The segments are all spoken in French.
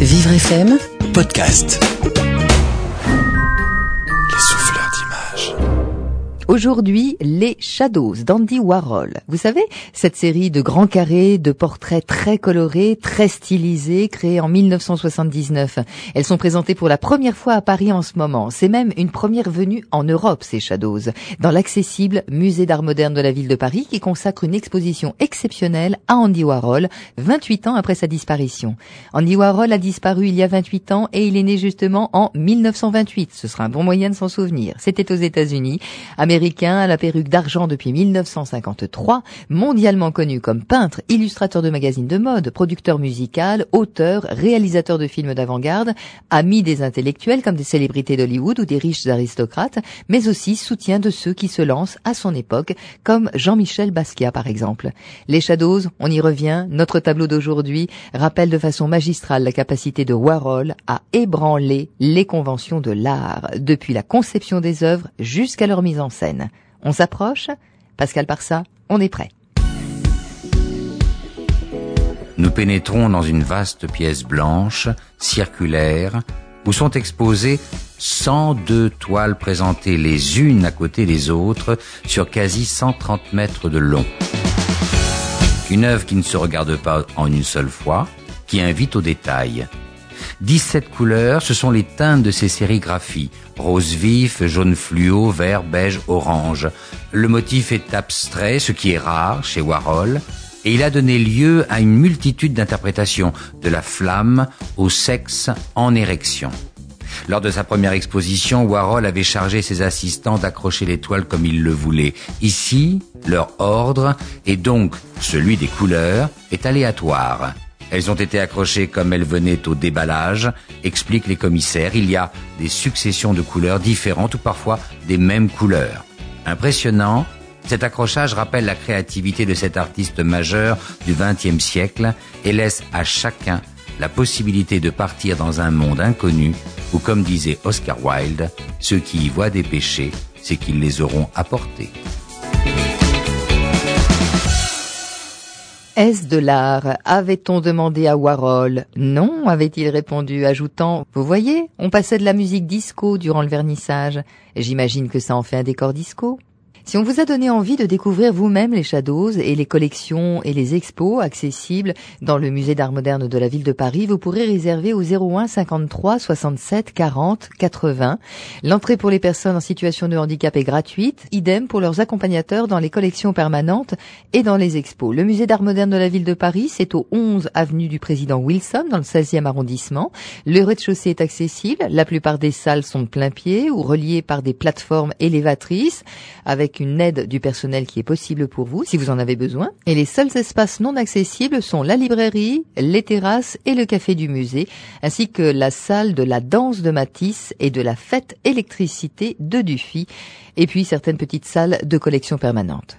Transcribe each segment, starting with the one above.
Vivre FM Podcast. Aujourd'hui, les Shadows d'Andy Warhol. Vous savez, cette série de grands carrés, de portraits très colorés, très stylisés, créés en 1979. Elles sont présentées pour la première fois à Paris en ce moment. C'est même une première venue en Europe, ces Shadows, dans l'accessible Musée d'art moderne de la ville de Paris qui consacre une exposition exceptionnelle à Andy Warhol, 28 ans après sa disparition. Andy Warhol a disparu il y a 28 ans et il est né justement en 1928. Ce sera un bon moyen de s'en souvenir. C'était aux États-Unis. La perruque d'argent depuis 1953, mondialement connu comme peintre, illustrateur de magazines de mode, producteur musical, auteur, réalisateur de films d'avant-garde, ami des intellectuels comme des célébrités d'Hollywood ou des riches aristocrates, mais aussi soutien de ceux qui se lancent à son époque, comme Jean-Michel Basquiat par exemple. Les Shadows, on y revient, notre tableau d'aujourd'hui rappelle de façon magistrale la capacité de Warhol à ébranler les conventions de l'art, depuis la conception des œuvres jusqu'à leur mise en scène. On s'approche Pascal Parsa, on est prêt. Nous pénétrons dans une vaste pièce blanche, circulaire, où sont exposées 102 toiles présentées les unes à côté des autres sur quasi 130 mètres de long. Une œuvre qui ne se regarde pas en une seule fois, qui invite au détail. 17 couleurs, ce sont les teintes de ces sérigraphies. Rose vif, jaune fluo, vert, beige, orange. Le motif est abstrait, ce qui est rare chez Warhol, et il a donné lieu à une multitude d'interprétations, de la flamme au sexe en érection. Lors de sa première exposition, Warhol avait chargé ses assistants d'accrocher les toiles comme il le voulait. Ici, leur ordre, et donc celui des couleurs, est aléatoire. Elles ont été accrochées comme elles venaient au déballage, expliquent les commissaires. Il y a des successions de couleurs différentes ou parfois des mêmes couleurs. Impressionnant, cet accrochage rappelle la créativité de cet artiste majeur du XXe siècle et laisse à chacun la possibilité de partir dans un monde inconnu où, comme disait Oscar Wilde, ceux qui y voient des péchés, c'est qu'ils les auront apportés. Est-ce de l'art? Avait-on demandé à Warhol? Non, avait-il répondu, ajoutant Vous voyez, on passait de la musique disco durant le vernissage. J'imagine que ça en fait un décor disco. Si on vous a donné envie de découvrir vous-même les Shadows et les collections et les expos accessibles dans le musée d'art moderne de la ville de Paris, vous pourrez réserver au 01 53 67 40 80. L'entrée pour les personnes en situation de handicap est gratuite, idem pour leurs accompagnateurs dans les collections permanentes et dans les expos. Le musée d'art moderne de la ville de Paris, c'est au 11 avenue du président Wilson dans le 16e arrondissement. Le rez-de-chaussée est accessible, la plupart des salles sont de plein pied ou reliées par des plateformes élévatrices avec une aide du personnel qui est possible pour vous si vous en avez besoin. Et les seuls espaces non accessibles sont la librairie, les terrasses et le café du musée, ainsi que la salle de la danse de Matisse et de la fête électricité de Dufy, et puis certaines petites salles de collection permanente.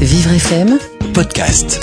Vivre FM Podcast.